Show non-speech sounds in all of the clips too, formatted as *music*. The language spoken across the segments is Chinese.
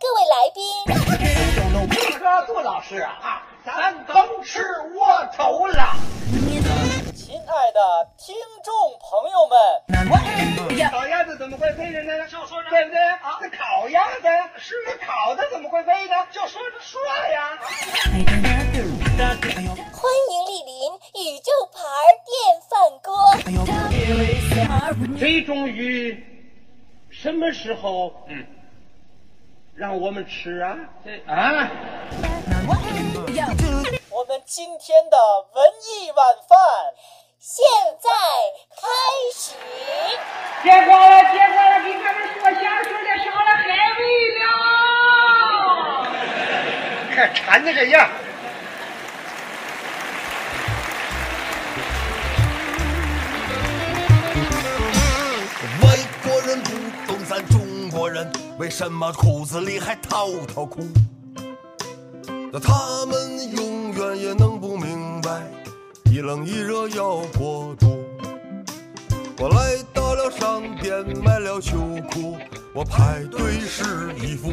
各位来宾。这杜老师啊，啊，咱甭吃窝头了。亲爱的听众朋友们，烤鸭子怎么会飞着呢？就说对不对？啊，这烤鸭子是烤的，怎么会飞呢？就说着说呀。欢迎莅临宇宙牌电饭锅。这终于什么时候？嗯，让我们吃啊？这啊，我们今天的文艺晚饭现在开始。结果了，结果了，给咱们说相声的上了海味了。看馋的这样。外国人不懂咱中国人，为什么裤子里还套套裤？那他们永远也弄不明白，一冷一热要过度。我来到了商店买了秋裤，我排队试衣服，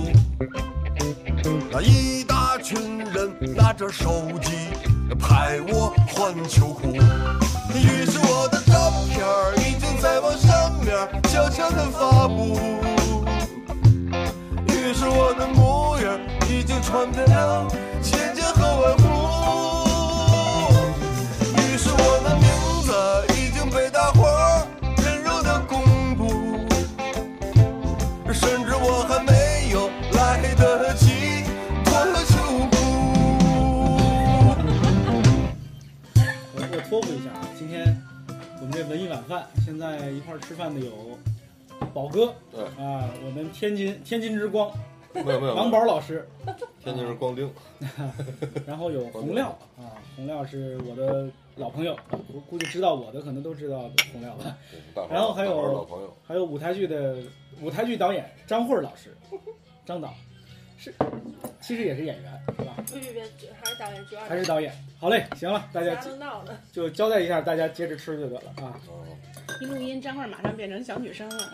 那一大群人拿着手机拍我换秋裤，于是我的照片儿已经在网上面悄悄地发布，于是我的模样已经传遍了千家和万户，于是我的名字已经被大伙儿温柔的公布，甚至我还没有来得及脱秋裤。我我托付一下啊，今天我们这文艺晚饭，现在一块吃饭的有宝哥，对啊，我们天津天津之光。没有没有，王宝老师，天津是光腚，*laughs* 然后有洪亮啊，洪亮是我的老朋友，估估计知道我的可能都知道洪亮吧，然后还有老朋友，还有舞台剧的舞台剧导演张慧老师，张导。是其实也是演员是吧？别别别，还是导演主要还是导演。好嘞，行了，大家。就交代一下，大家接着吃就得了啊。嗯一录音，张慧马上变成小女生了。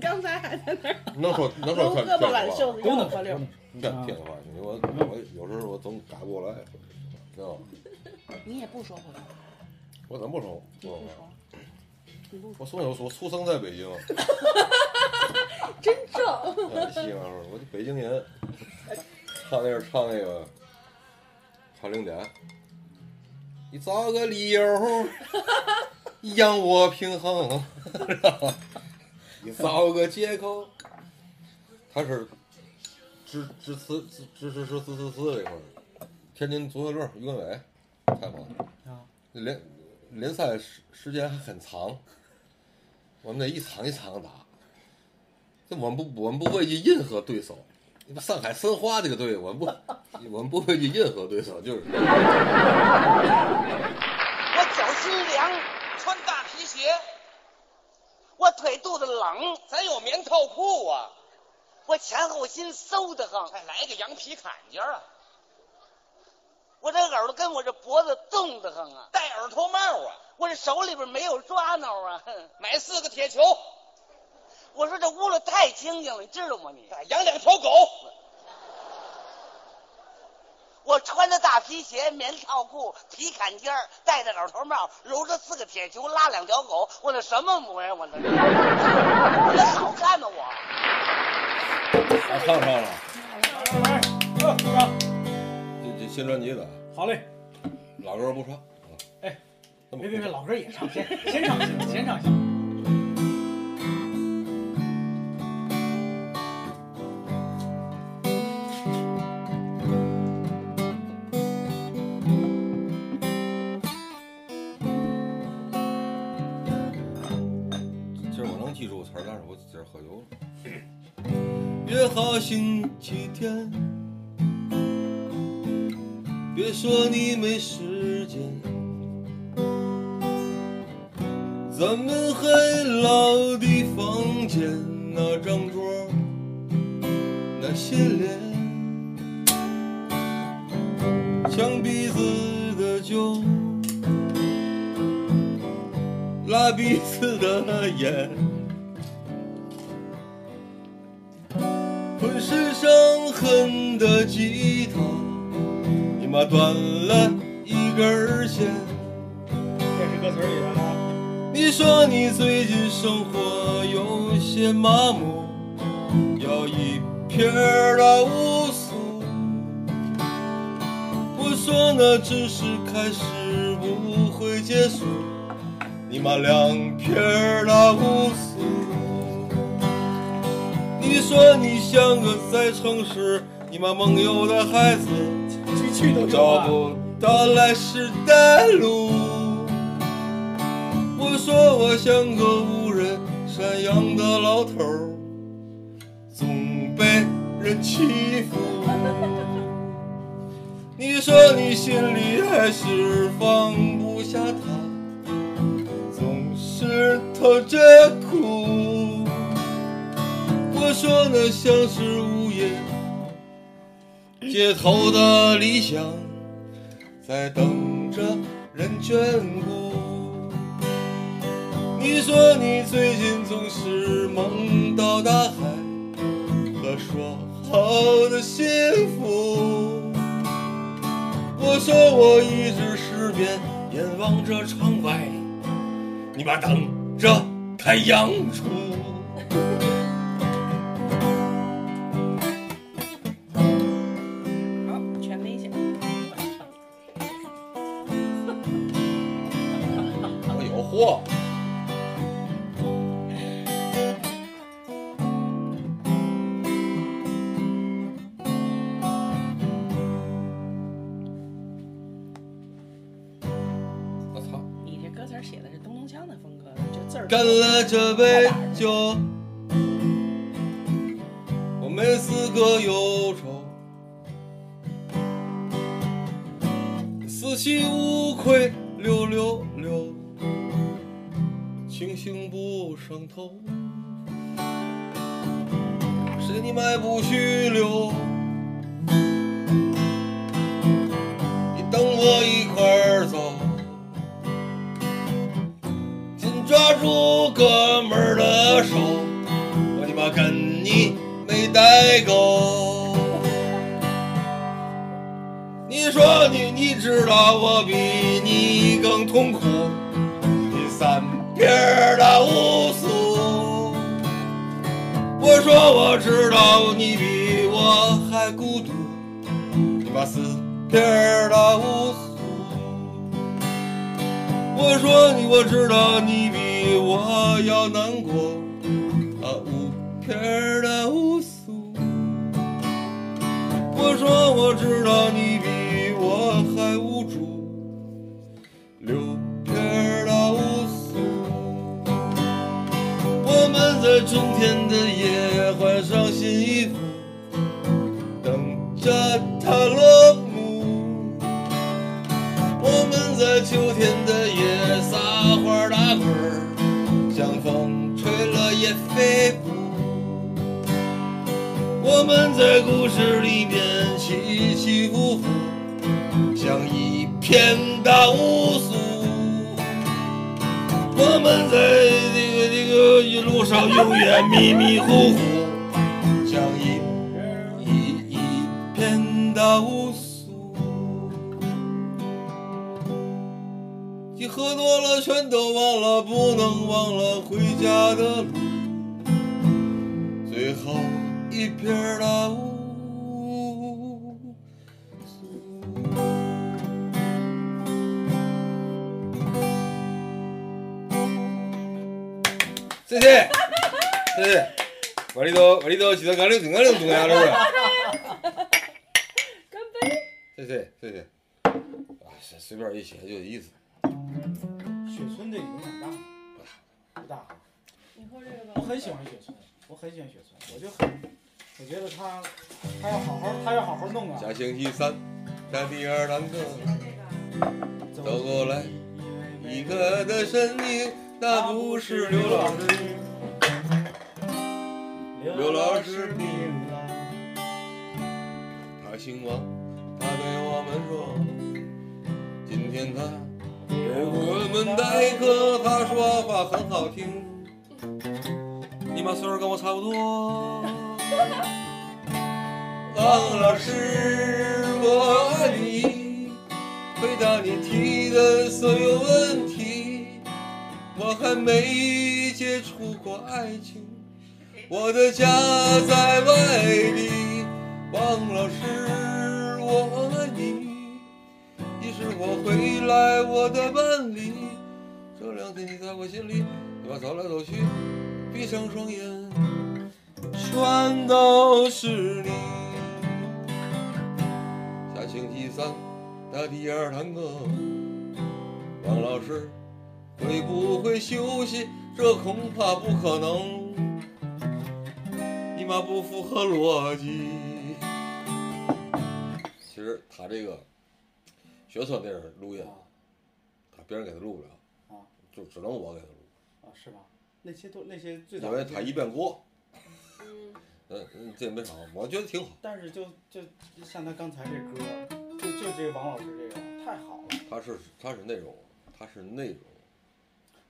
刚才还在那儿能说能说胳膊挽袖，子，都能说，吆喝溜。你敢天津话，我我有时候我总改不过来，知道吗？你也不说普通话，我怎么不说？你不我说，你不说，我从小我出生在北京，*laughs* 真正。*laughs* 啊西安说我就北京人，唱那个唱那个唱零点，你找个理由让我平衡，*laughs* 你找个借口。他是支支持支支持是支持这块儿，天津足球队于根伟采访啊，联联赛时时间还很长，我们得一场一场打。这我们不，我们不畏惧任何对手。上海申花这个队，我们不，我们不会去任何对手，就是我脚心凉，穿大皮鞋，我腿肚子冷，咱有棉套裤啊。我前后心嗖的慌，再来个羊皮坎肩啊！我这耳朵跟我这脖子冻得慌啊！戴耳朵帽啊！我这手里边没有抓挠啊！哼买四个铁球。我说这屋里太清静了，你知道吗你？养两条狗。我穿着大皮鞋、棉套裤、皮坎肩儿，戴着老头帽，揉着四个铁球，拉两条狗，我那什么模样？我那是，我那好看吗？我我唱唱了，来。这这新专辑的好嘞，老歌不唱。哎，别别别，老歌也唱，先先唱先，先唱行。天，别说你没时了一根线。这是歌词里的啊。你说你最近生活有些麻木，要一撇儿的无俗。我说那只是开始，不会结束。你妈两撇儿的乌苏。你说你像个在城市，你妈梦游的孩子，去去都有找。不到来时的路。我说我像个无人赡养的老头儿，总被人欺负。你说你心里还是放不下他，总是偷着哭。我说那像是无言街头的理想，在等着人眷顾。你说你最近总是梦到大海和说好的幸福。我说我一直失眠，眼望着窗外，你妈等着太阳出。干了这杯酒，我没资格忧愁，四七无愧六六六，清醒不上头，谁你妈也不许留，我比你更痛苦，你三撇儿的无俗。我说我知道你比我还孤独，你妈四撇儿的无俗。我说你，我知道你比我要难过，啊，五片的无俗。我说我知道你天的夜换上新衣服，等着它落幕。我们在秋天的夜撒欢打滚儿，像风吹了也飞不。我们在故事里面起起伏伏，像一片大乌苏。我们在这一路上永远迷迷糊糊，像一片一一片大无苏。你喝多了，全都忘了，不能忘了回家的路。最后一片儿的雾。谢谢，谢谢。我里头，我里头，其实俺领挺俺领东亚的是。干杯！谢谢，谢谢。啊，随随便一写就有意思。雪村这影响大吗？不大。你喝这个吧。我很喜欢雪村，我很喜欢雪村，我就很，我觉得他，他要好好，他要好好弄啊。下星期三，在第二堂课走过来一个的身影，那不是刘老师，刘老师病了。他姓王，他对我们说，今天他给我们代课，他说话很好听。你妈岁数跟我差不多。啊，王老师，我爱你，回答你提的所有问题。我还没接触过爱情，我的家在外地。王老师，我爱你，你是我回来我的伴侣。这两天你在我心里，对吧？走来走去，闭上双眼，全都是你。下星期三的第二堂课，王老师会不会休息？这恐怕不可能，你妈不符合逻辑。其实他这个学车那人录音，他别人给他录不了，啊就只能我给他录，啊，是吧？那些都那些最早的因为他一遍过。嗯，这没啥，我觉得挺好。但是就就像他刚才这歌，就就这王老师这个太好了，他是他是那种，他是那种，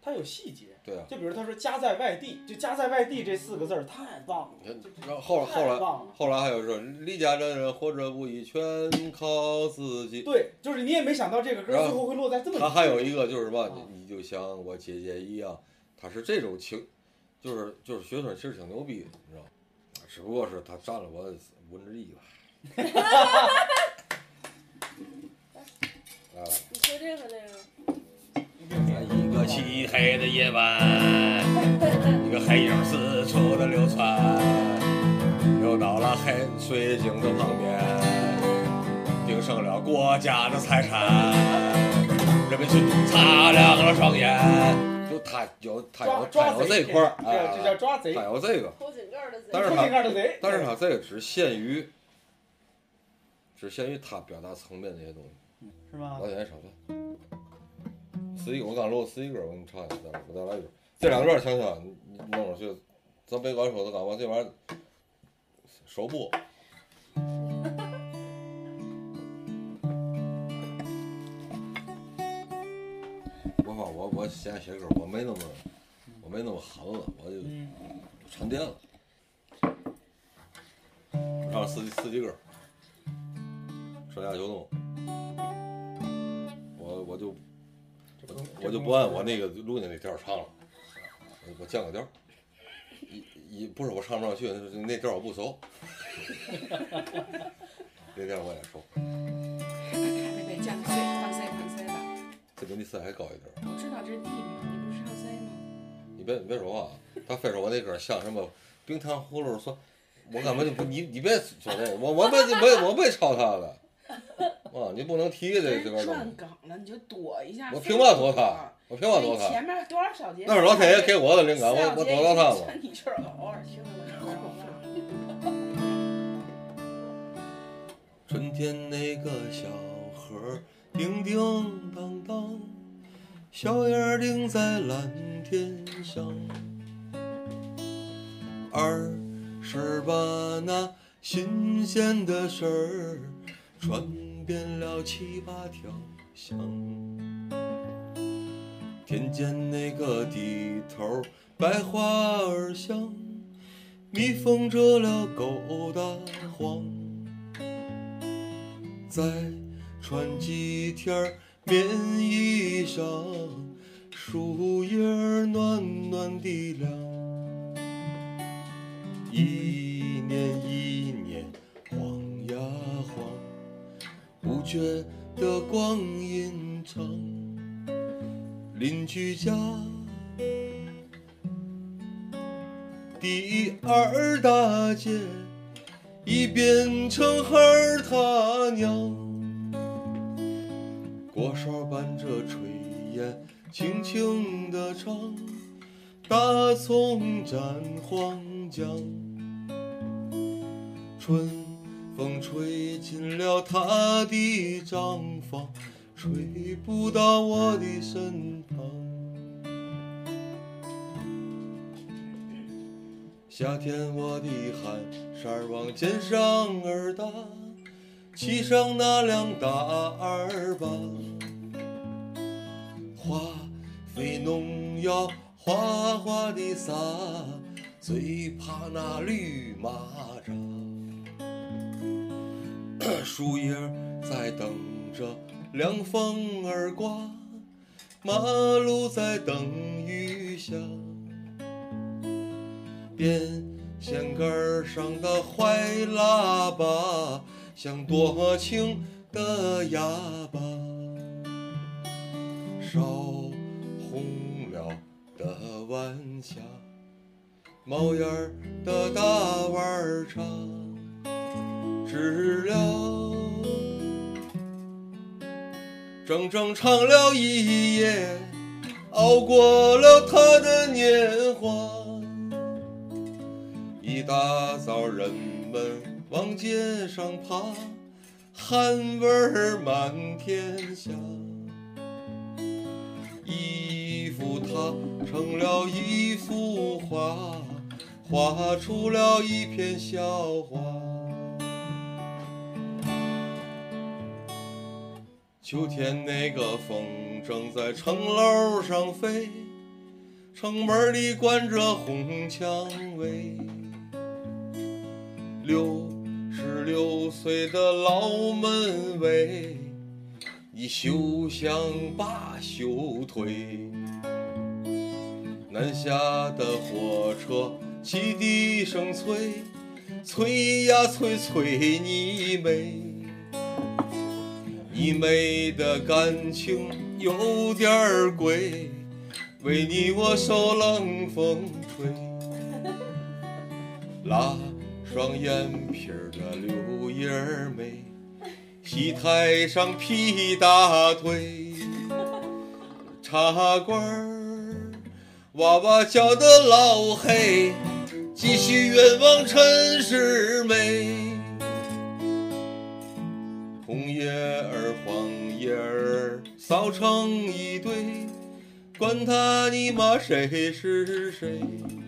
他有细节。对啊。就比如他说“家在外地”，就“家在外地”这四个字儿太棒了。你看，然后后来后来后来还有说离家的人活着不易，全靠自己。对，就是你也没想到这个歌最后会落在这么。他还有一个就是什么啊，你你就像我姐姐一样，他是这种情，就是就是学生其实挺牛逼的，你知道吗？只不过是他占了我五分之一吧。*laughs* 来了。你说这个那个，一个漆黑的夜晚，一个黑影四处的流窜，流到了黑水井的旁边，盯上了国家的财产，人民群众擦亮了双眼。就他有他有他有贼这块儿，这这叫抓贼他有这个。但是偷井盖的贼。但是他这个只限于，只限于他表达层面的那些东西。是吗老？铁少算。十一个，我刚录十一个，我给你唱一下，再我再来一个。这两段想想，你你弄上去，咱别管说的干嘛，这玩意儿首播。我发我我现在写歌，我没那么我没那么狠了，我就嗯，沉淀了。我唱四季四季歌，春夏秋冬。我我就我就不按我那个录的那调唱了，我我降个调。一一不是我唱不上去，那那调我不熟。*laughs* 那调儿我也熟。这比你塞还高一点。我知道这是 D 吗，你不是唱 C 吗？你别你别说话，他非说我那歌像什么冰糖葫芦说，我根本就不你你别说这个，我我没没我没抄他的，啊，你不能提这这边转了，你就躲一下。我凭嘛躲他？我凭嘛躲他？前面多少小节？那是老天爷给我的灵感，我我躲到他了。你偶尔听了我就春天那个小河叮叮当当，小燕儿停在蓝天上。儿时把那新鲜的事儿传遍了七八条巷。田间那个地头百花儿香，蜜蜂蛰了狗大黄。再穿几天棉衣裳，树叶儿暖暖的凉。一年一觉得光阴长。邻居家第二大街。已变成孩儿他娘。锅勺伴着炊烟，轻轻地唱，大葱蘸黄姜。春风吹进了他的帐房，吹不到我的身旁。夏天我的汗衫儿往肩上儿搭，骑上那辆大二八，化肥农药哗哗的撒，最怕那绿蚂蚱。树叶在等着凉风儿刮，马路在等雨下。电线杆上的坏喇叭，像多情的哑巴。烧红了的晚霞，冒烟儿的大碗茶，知了整整唱了一夜，熬过了他的年华。一大早人们往街上爬，汗味儿满天下。衣服它成了一幅画，画出了一片笑话。秋天那个风正在城楼上飞，城门里关着红蔷薇。六十六岁的老门卫，已休想把休退。南下的火车汽笛声催，催呀催催你妹。你妹的感情有点儿贵，为你我受冷风吹。*laughs* 拉双眼皮儿的柳叶眉，戏台上劈大腿。茶馆儿哇哇叫的老黑，继续远望陈世美。红叶儿黄叶儿扫成一堆，管他你妈谁是谁。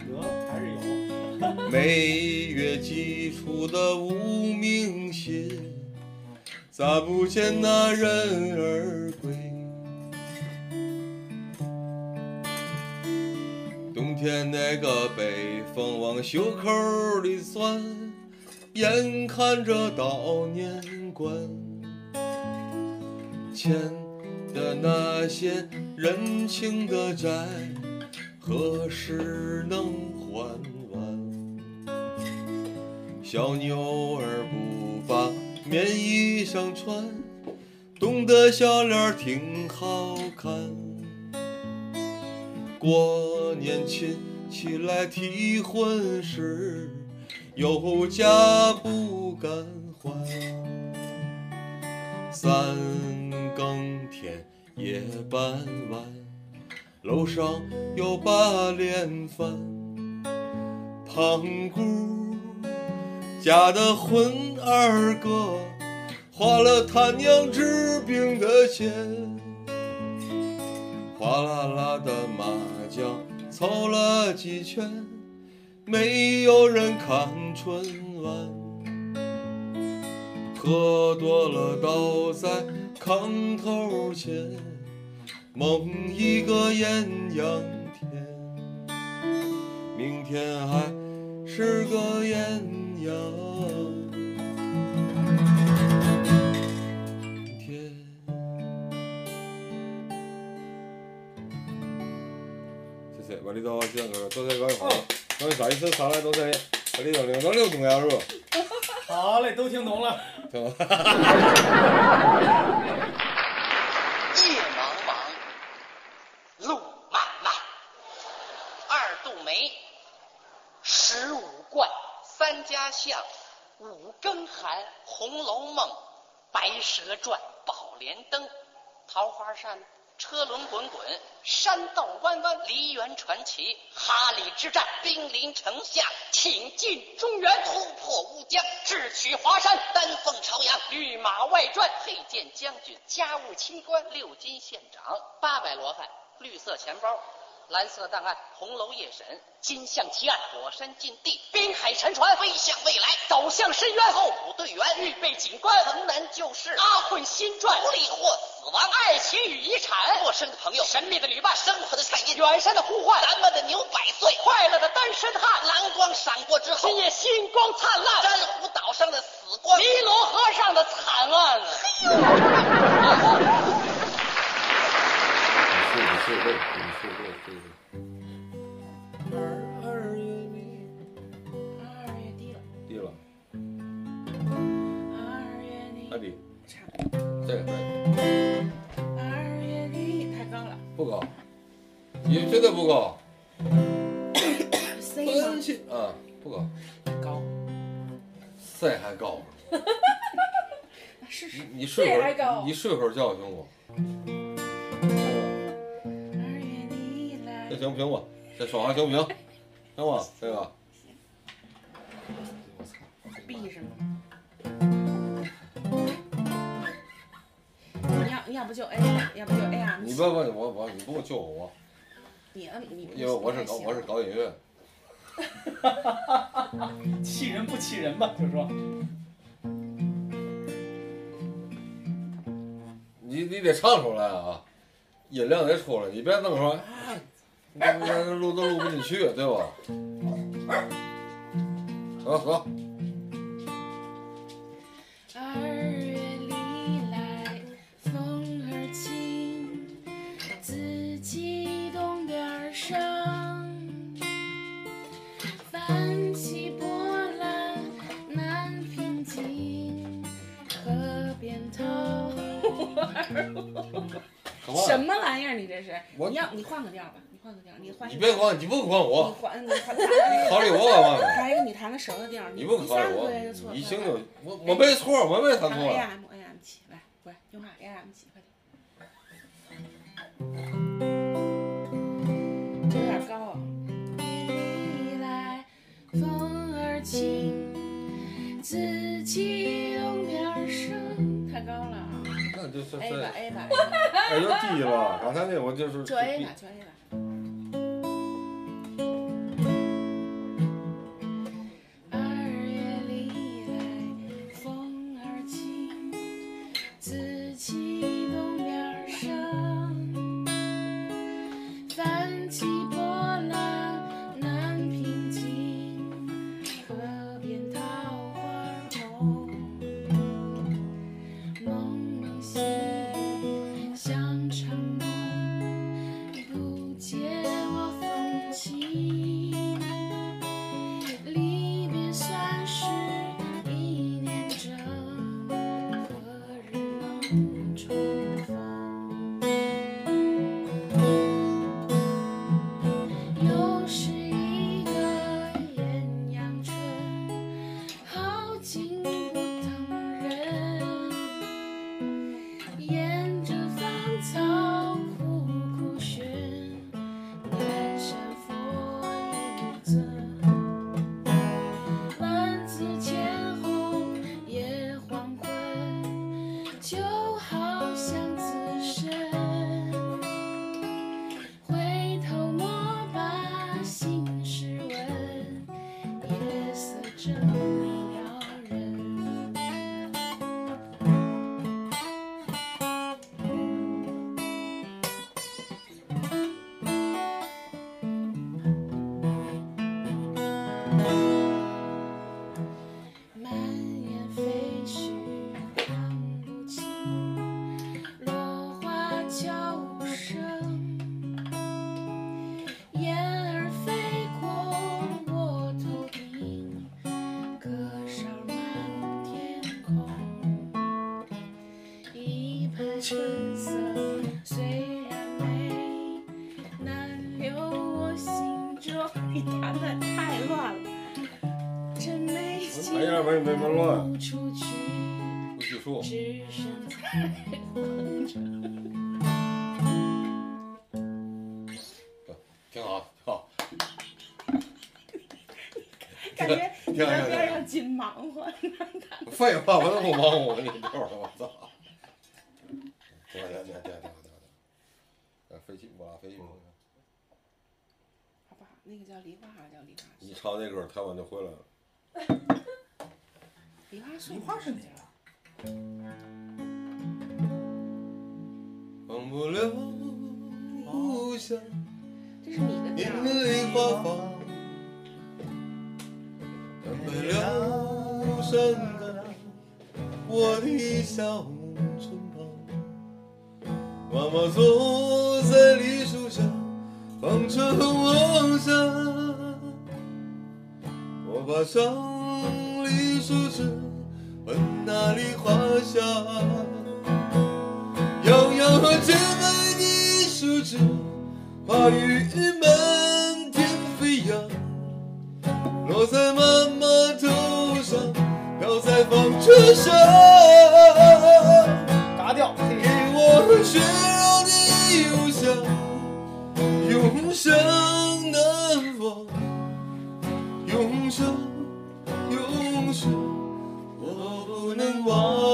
得还是有。每月寄出的无名信，咋不见那人儿归？冬天那个北风往袖口里钻，眼看着到年关，欠的那些人情的债，何时能还完？小妞儿不把棉衣裳穿，冻得小脸儿挺好看。过年亲戚来提婚时，有家不敢还。三更天夜半晚，楼上有把脸饭。胖姑家的混二哥，花了他娘治病的钱。哗啦啦的麻将凑了几圈，没有人看春晚。喝多了倒在炕头前，梦一个艳阳天。明天还是个艳阳天。谢谢，把你到这个都在搞一会儿，我下一次上来都在把你到那个流动呀，是吧？好嘞，都听懂了。对吧？夜茫茫，路漫漫，二度梅，十五贯，三家巷，五更寒，《红楼梦》，白蛇传，宝莲灯，桃花扇，车轮滚滚，山道弯弯，梨园传奇，哈里之战，兵临城下，挺进中原，突破乌江，智取华山，丹凤朝阳，御马外传，佩剑将军，家务清官，六金县长，八百罗汉，绿色钱包。蓝色档案，红楼夜审，金象奇案，火山禁地，滨海沉船，飞向未来，走向深渊，候补队员，预备警官，城南旧事，阿混新传，狐狸或死亡，爱情与遗产，陌生的朋友，神秘的旅伴，生活的菜音，远山的呼唤，咱们的牛百岁，快乐的单身汉，蓝光闪过之后，今夜星光灿烂，珊瑚岛上的死光，尼罗河上的。惨案。呢。你是你二二月里二月低了，低了，二月底还低，差不多，这个不高，你绝对不高，，C 分吗？析啊不高高，，C 还高。那试试你。你睡会儿，你睡会儿觉行不？这，行不行吧？这说话行不行？行吧，这个。我操！B 是吗？要要不就 A，要不就 A 呀。你不要问我，我你不用救我，你摁你，因为我是搞我是搞音乐，*laughs* 气人不气人吧？就说你你得唱出来啊，音量得出来，你别弄说那录都录不进去，对吧？走走，什么玩意儿？你这是？我你要你换个调吧，你换个调，你换。你别管，你不管你我，换你换弹考虑我干嘛呢？还有你弹个熟的调，你不第考虑我你行就我我没错，我没弹弹错 A。M A M 起来，喂，用上 A M 起，快点。这有点高啊。一来风儿轻，自己东边升，太高了啊。那就是，A 吧，A 吧，哎，就低了。刚才那我就是就 A 吧就 A 吧。没没没乱，不去，不许说。*laughs* 挺好，挺好。感觉你挺好在边上紧忙活。废话，我都不忙活，你溜了，*laughs* 我操！对对对对对对。呃，飞机，我拉飞机。好不好？那个叫梨花还是叫梨花你唱那歌，台湾就回来了。梨花树。梨花是哪个？忘不了故乡，这是你的调花放，干没了山岗我的小村旁，妈妈坐在梨树下，放着我下。我把上梨树枝往那里画下，摇摇姐妹的树枝，花雨满天飞扬。落在妈妈头上，飘在风车上，嘎掉，给我雪绕的忧伤，永生难忘，永生不能忘。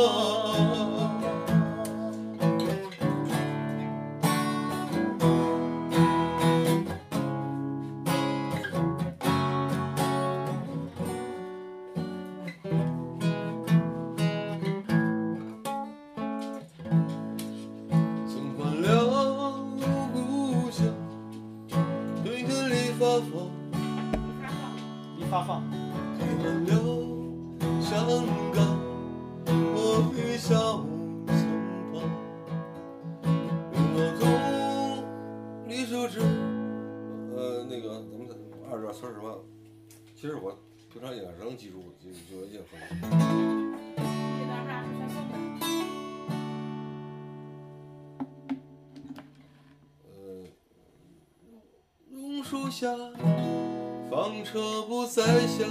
平常应该是能记住，就就已经很好。呃，榕树下，房车不再响，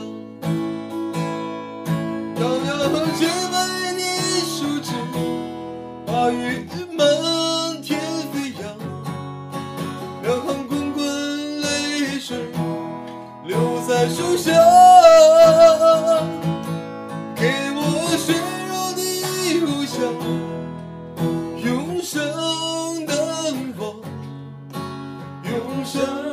摇摇姐妹的树枝，花雨满天飞扬，两行滚滚泪水流在树下，生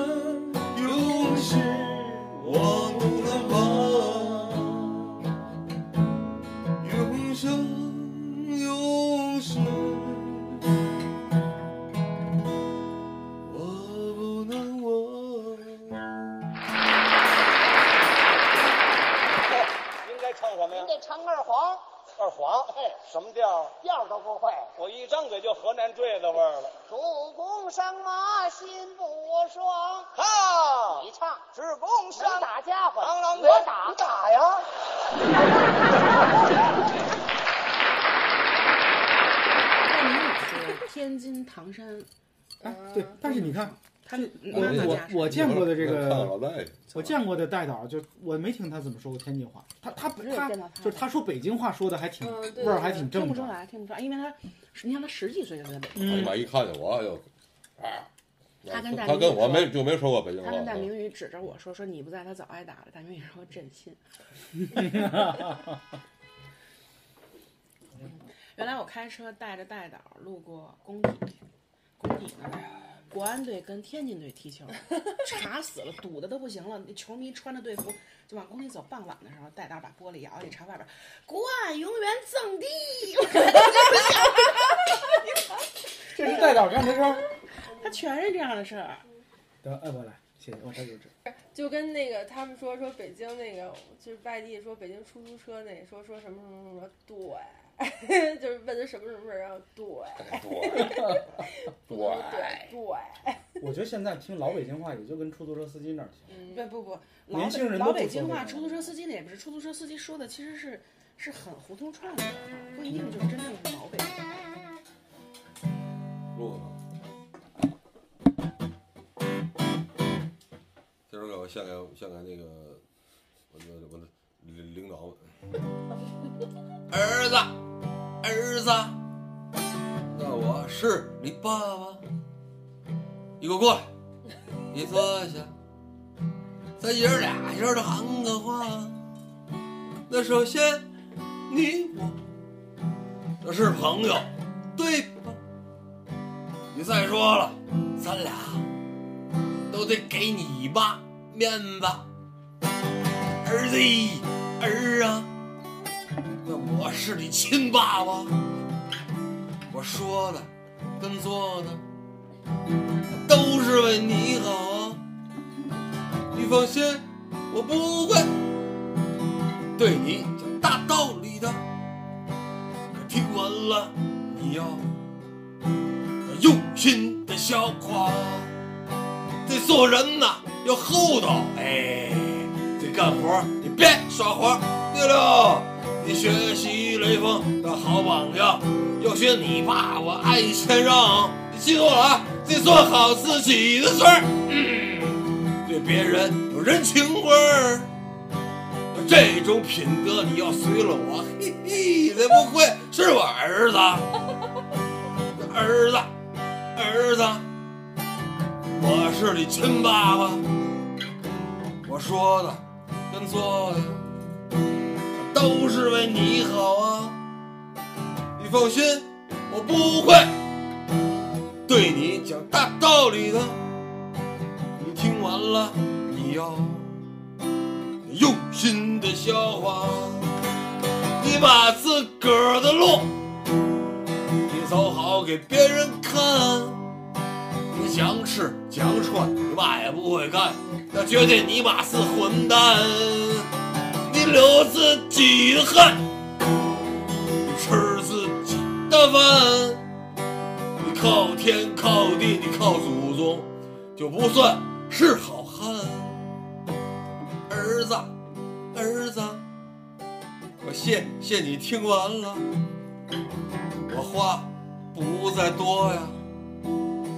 过的代导，就我没听他怎么说过天津话，他他不是他就是他说北京话说的还挺嗯对味儿还挺正听，不出来，听不出来，因为他，你看他十几岁就在北京，哎妈一看见我就，啊，他跟戴他跟我没就没说过北京话他跟。戴明宇指着我说：“说你不在，他早挨打了。”戴明宇说：“真信。*laughs* ”原来我开车带着戴导路过工体，工体那儿，国安队跟天津队踢球，*laughs* 查死了，堵的都不行了。那球迷穿着队服就往工地走，傍晚的时候，戴导把玻璃摇下去，朝外边：“国安永远争第一！” *laughs* 这是带导干的事儿。他全是这样的事儿。得，哎，我来，谢谢，我这有纸。就跟那个他们说说北京那个就是外地说北京出租车那说说什么什么什么对，*laughs* 就是问他什么什么事儿，然后对对，我觉得现在听老北京话也就跟出租车司机那儿听。嗯，不不不，老年轻人老北京话，出租车司机那也不是，出租车司机说的其实是是很胡同串的，不一定就是真正的老北京话。录呢。这首歌我献给献给那个我的我的领领导们。儿子，儿子，那我是你爸爸。你给我过来，你坐下，咱爷儿俩人的喊个话。那首先，你。我那是朋友，对吧？你再说了，咱俩都得给你爸面子，儿子儿啊，那我是你亲爸爸，我说的跟做的都是为你好，你放心，我不会对你讲大道理的听完，了，你要用心的消化。得做人呐，要厚道，哎，得干活，你别耍滑。对了，你学习雷锋的好榜样，要学你爸，我爱谦让。你记住了啊，得做好自己的事儿，对别人有人情味儿。这种品德你要随了我，嘿嘿，才不会是我儿子，儿子，儿子，我是你亲爸爸。我说的跟做的都是为你好啊，你放心，我不会。对你讲大道理的。你听完了，你要。用心的消化，你把自个儿的路，你走好给别人看。你想吃想穿，你嘛也不会干，那绝对你妈是混蛋。你流自己的汗，吃自己的饭，靠天靠地，你靠祖宗，就不算是好汉。儿子，儿子，我谢谢你听完了，我话不再多呀，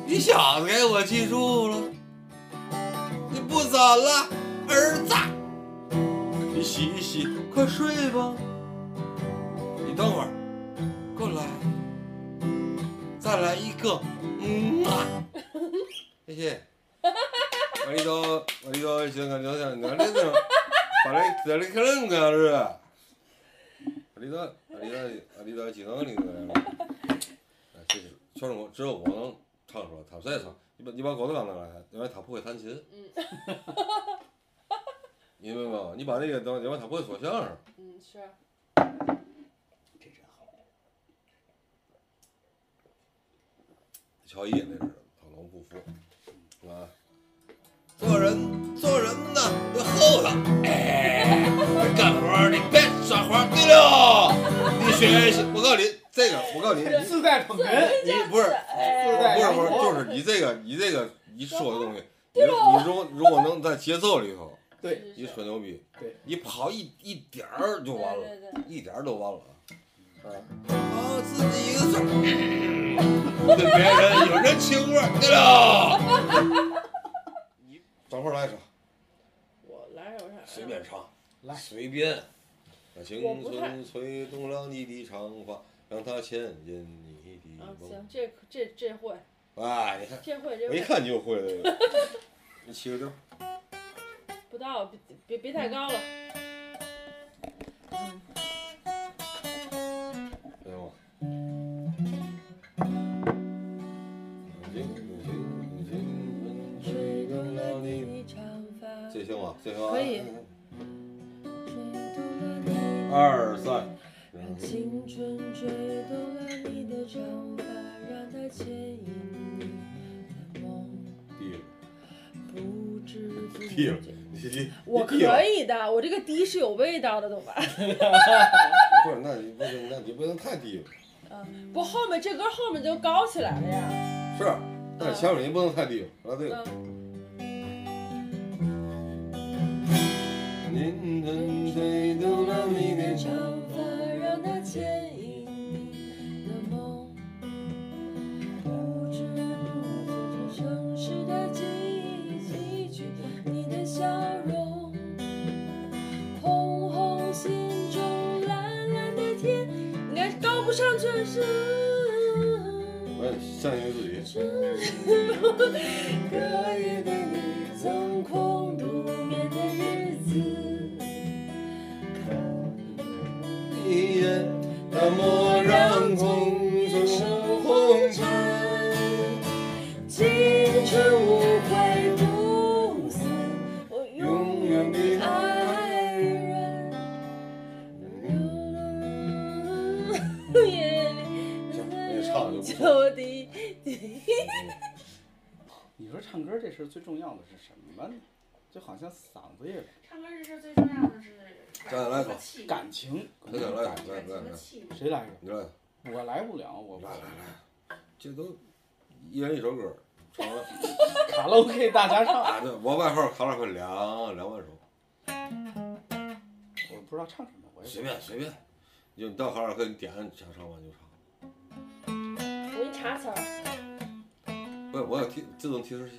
你小子。给我记住了，你不早了，儿子，你洗一洗，快睡吧，你等会儿，过来，再来一个，嗯啊，谢谢。*laughs* 我里头，我里头想看聊天，那里头，把那这里可能个样子。我里头，我里头，我里头几个里头来了。哎，这是全中国只有我能唱出来，他不爱唱。你把你把郭德纲拿来，因为他不会弹琴。嗯。你 *laughs* 明白吗？你把那个等，因为他不会说相声。嗯，是。这真好。乔伊那是，他老不服，啊。做人做人呢要厚道，哎，干活你别耍滑。对了，你学习，我告诉你，这个我告诉你，自带捧哏，你不是不是不是，就是你这个你这个你说的东西，你你如果如果能在节奏里头，*laughs* 对，你吹牛逼，对，你跑一一点儿就完了，一点儿都完了，啊，好自己一个事儿，对别人有人情味儿。对了。*laughs* 等会儿来一首，我来首啥？随便唱，来随便。把青春吹动了你的长发，让它牵引你的啊，梦。行，这这这会。哎，你看，这会这会。我一看你就会了。*laughs* 你起个调。不到，别别别太高了。嗯。这行吗？这行吗？可以。二三。让青春吹动了你的长发，让它牵引你的梦。低我可以的，我这个低是有味道的，懂吧？不是，那你不行，那你不能太低了。嗯，不，后面这歌后面就高起来了呀。是，但是前面你不能太低了，啊对了。信自己。*laughs* 隔就好像嗓子也。唱歌这事最重要的是。再来一首感情，再来，来来来，谁来一首？你来。我来不了，我来来来，这都一人一首歌，唱完。卡拉 OK 大家唱，啊，对，我外号卡拉 OK 两两万首，我不知道唱什么，我也随便随便，就你到卡拉 OK 你点想唱完就唱。我给你查词儿，不是，我有提自动提示器。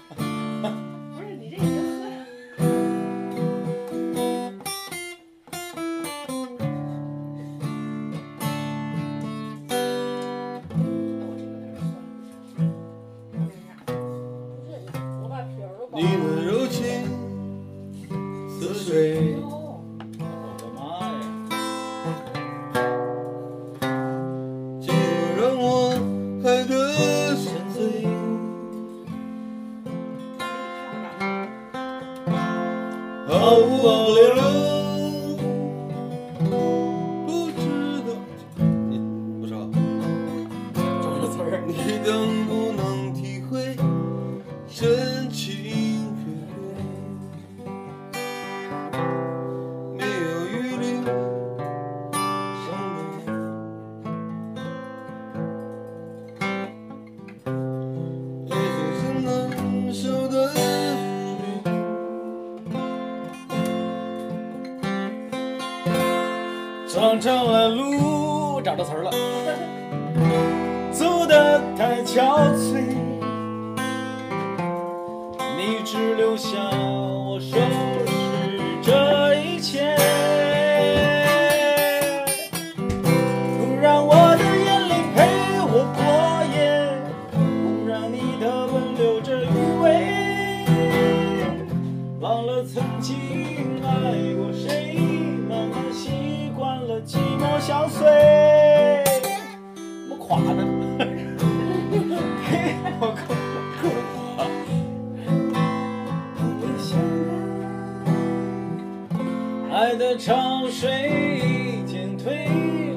爱过谁，慢慢习惯了寂寞相随。怎么垮呢？嘿，我够够垮。我想爱的潮水渐退，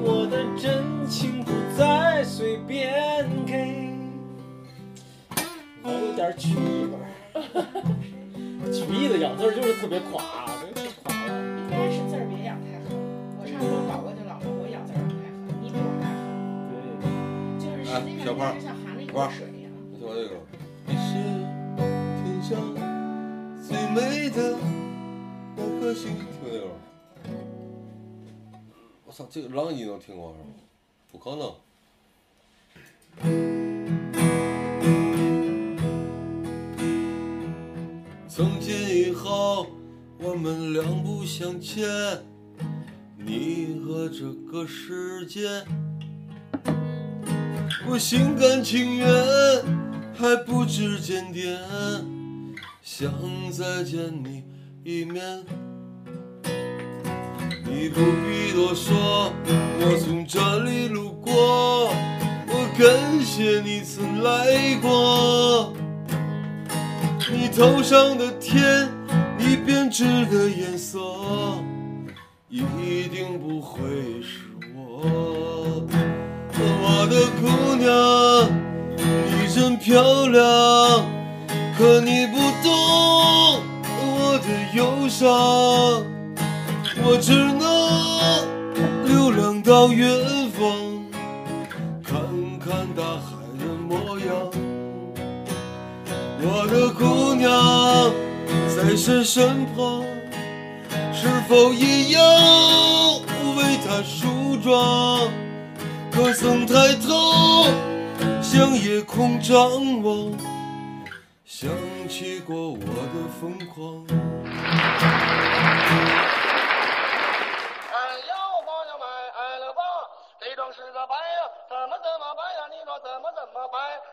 我的真情不再随便给。我有点味 *laughs* 儿，曲艺的咬字儿就是特别垮，垮了。应该是字儿别咬太狠。我上次我搞过就老说我咬字儿咬太狠，你比我还狠。对。就是实就像含了一口水一样。你听我这个，你是天上最美的那颗星。听这个，我操，这个狼你能听过是吗？不可能。从今以后，我们两不相欠，你和这个世界。我心甘情愿，还不知检点，想再见你一面。你不必多说，我从这里路过，我感谢你曾来过。你头上的天，你编织的颜色，一定不会是我。我的姑娘，你真漂亮，可你不懂我的忧伤，我只能流浪到远方，身旁，是否一样为他梳妆？可曾抬头向夜空张望，想起过我的疯狂？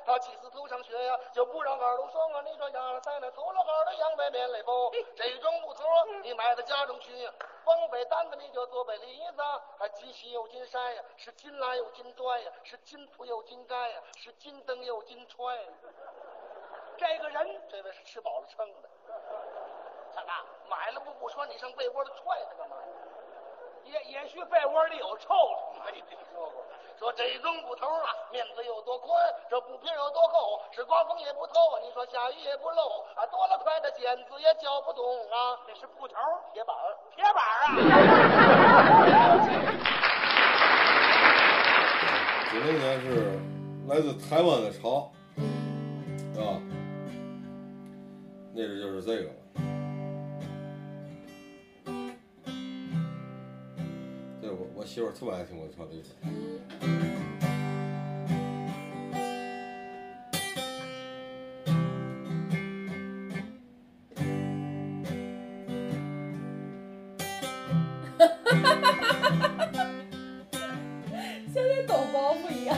他气死头上学呀，就不让耳朵松啊！你说压了在那偷了好的羊白面来包，这种木头你买到家中去，往北单子你就坐北梨子，还金喜有金山呀，是金兰有金砖呀，是金铺有金盖呀，是金灯有金钏呀。这个人，这位是吃饱了撑的。怎么买了不不穿，你上被窝里踹他干嘛呀？也也许被窝里有臭虫，没听说过。说这根布头啊，面子有多宽，这布皮有多厚，是刮风也不透，你说下雨也不漏啊，多了块的剪子也搅不动啊。这是布头，铁板，铁板啊。九零年是来自台湾的潮，啊，那阵就是这个媳妇儿特别爱听我唱这个。*laughs* 像在抖包袱一样。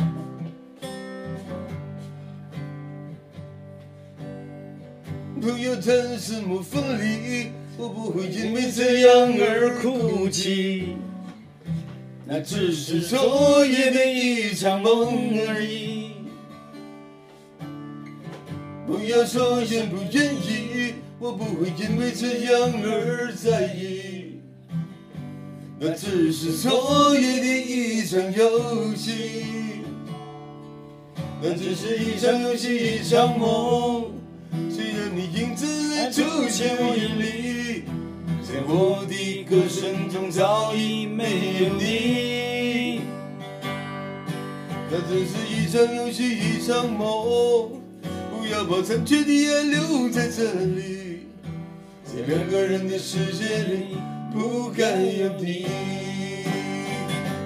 朋友谈什么分离，我不会因为这样而哭泣，那只是昨夜的一场梦而已。不要说愿不愿意，我不会因为这样而在意，那只是昨夜的一场游戏，那只是一场游戏，一场梦。虽然你影子出现我眼里，在我的歌声中早已没有你。那只是一场游戏，一场梦。不要把残缺的爱留在这里，在两个人的世界里不该有你。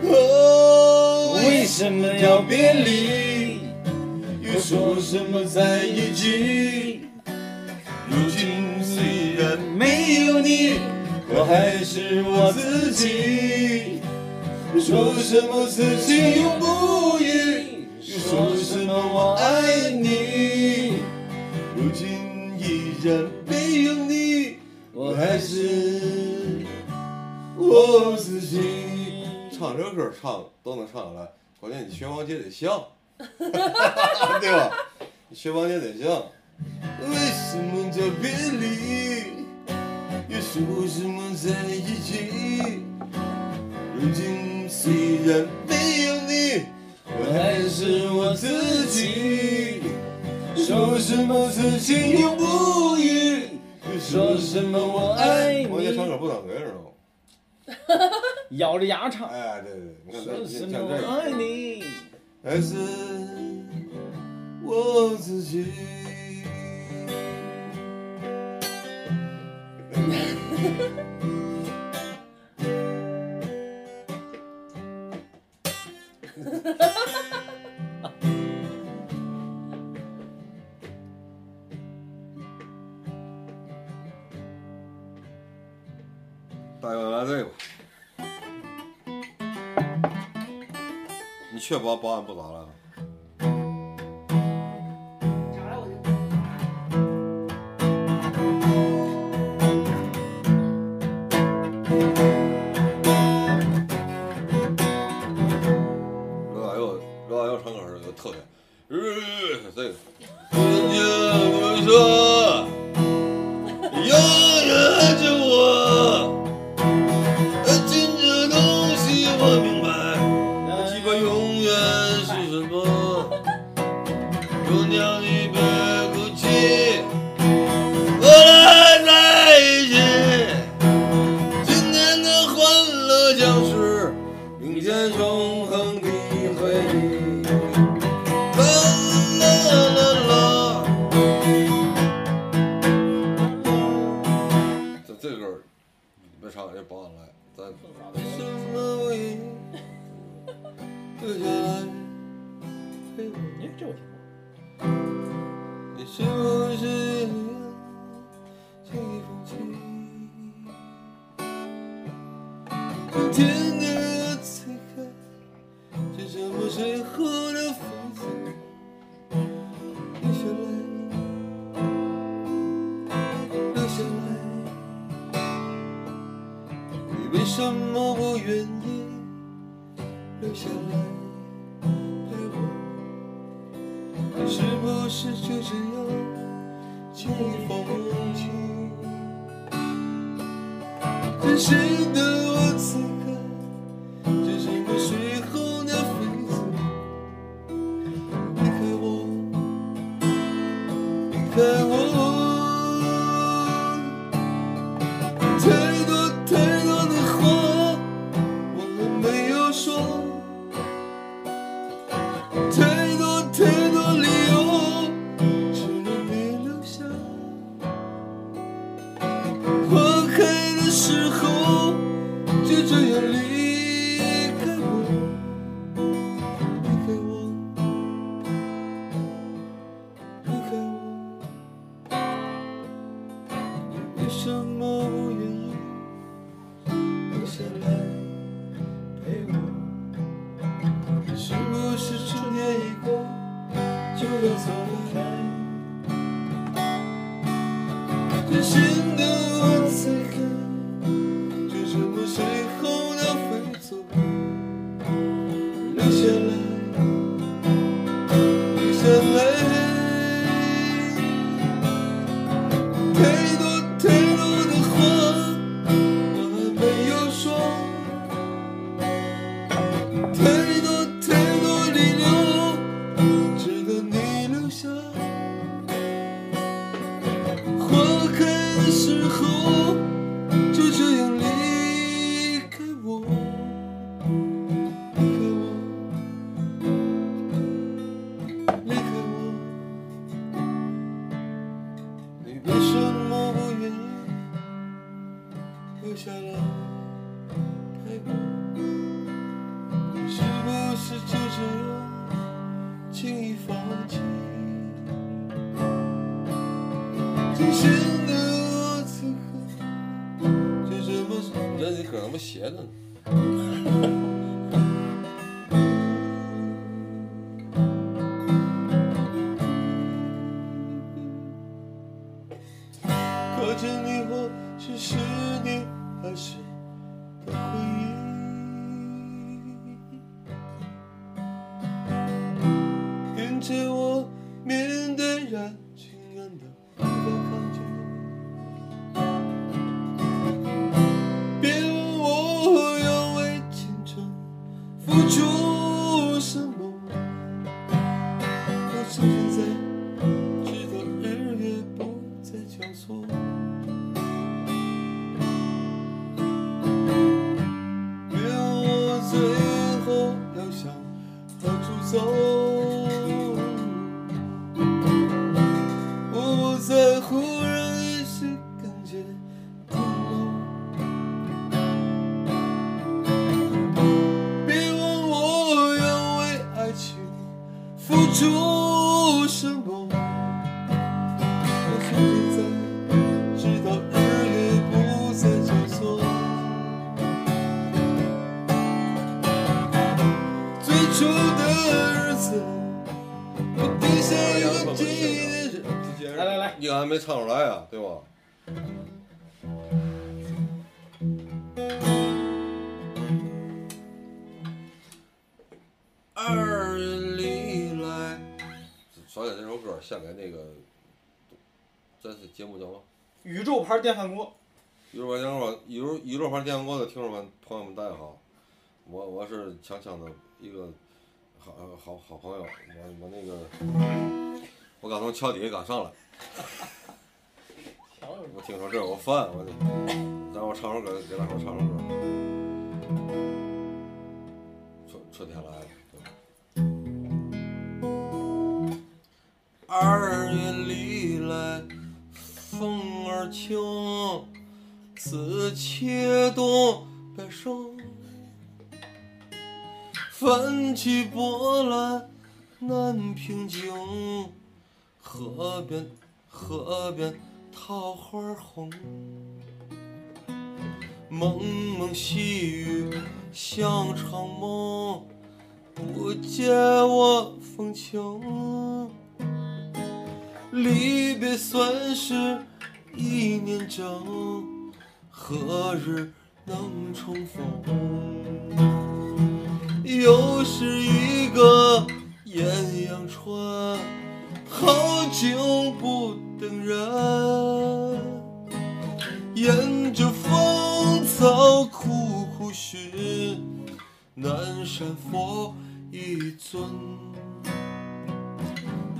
哦，为什么要别离？又说什么在一起？如今，我还是我自己。说什么此情永不渝，说什么我爱你。如今依然没有你，我还是我自己。唱这歌唱都能唱下来，关键你学王杰得像，*laughs* 对吧？你学王杰得像。为什么叫别离？又说什么在一起？如今虽然没有你，我还是我自己。说什么此情永不渝，又说什么我爱你。王杰唱？*laughs* 咬着牙唱。哎，对对，你看说这，什么你看这我爱，你。还是我自己。大哥来这个，你确保保安不咋了？将是明天永 chorando. 电饭锅，娱乐玩电饭锅，娱乐娱乐玩电饭锅的听众朋友们，大家好。我我是强强的一个好好好朋友，我我那个。我刚从桥底下刚上来。*laughs* 我听说这有个饭，我。待会儿唱首歌，给大伙唱首歌。春春天来了，二月。情，此切动百生，泛起波澜难平静。河边，河边桃花红，蒙蒙细雨像场梦，不见我风情。离别算是。一念正何日能重逢？又是一个艳阳春好景不等人。沿着芳草苦苦寻南山佛一尊。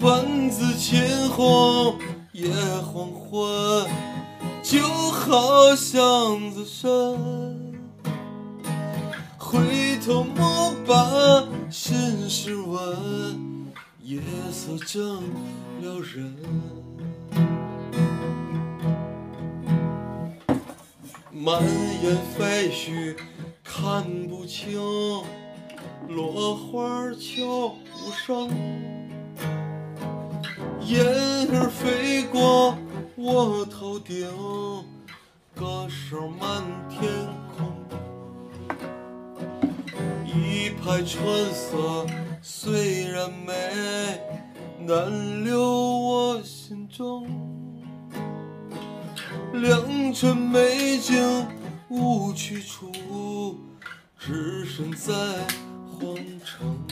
万紫千红夜黄昏，就好巷子深。回头莫把心事问，夜色正了人。满眼废墟看不清，落花悄无声。燕儿飞过我头顶，歌声满天空。一派春色虽然美，难留我心中。良辰美景无去处，只身在皇城。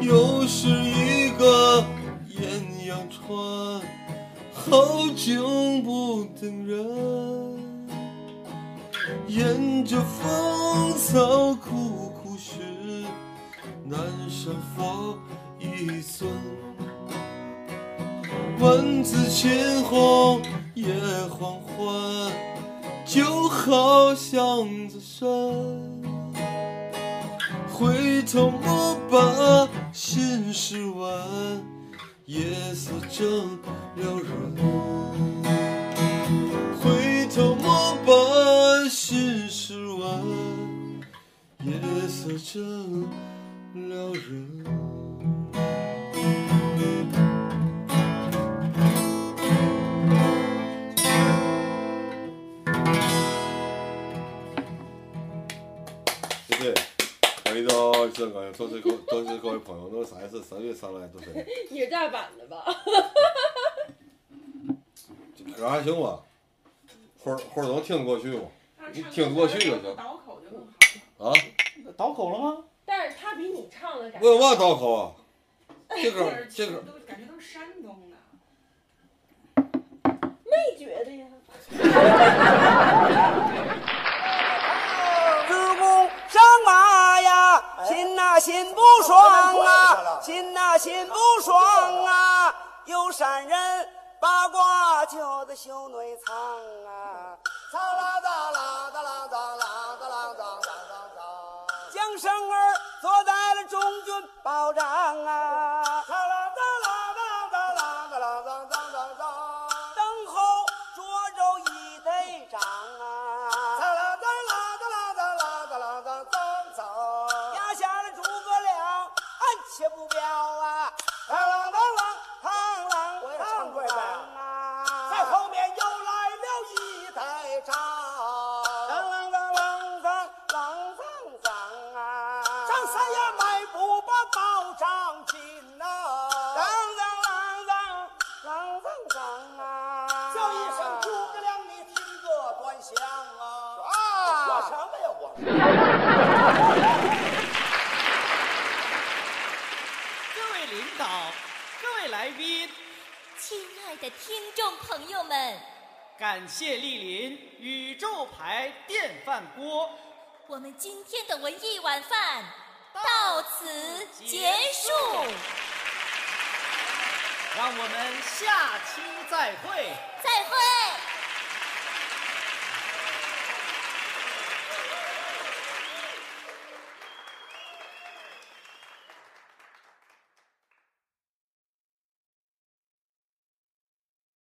又是个艳阳春，好景不等人。沿着芳草苦苦寻，南山佛一尊。万紫千红夜黄昏，就好巷子深。回头莫把心事问，夜色正撩人。回头莫把心事问，夜色正撩人。这个多谢各多谢各位朋友，我啥意思三月上来都是，你是大阪的吧？*laughs* 这还行吧，会儿会儿能听得过去吗？你听得过去就行倒口就更好。啊，倒口了吗？但是他比你唱的感我有嘛倒口啊？这个这个都感觉都是山东的。没觉得呀。*laughs* 修内藏啊，藏啦藏啦藏啦藏啦藏啦哒哒哒哒。将生儿坐在了中军宝帐众朋友们，感谢莅临宇宙牌电饭锅。我们今天的文艺晚饭到此结束。让我们下期再会。再会。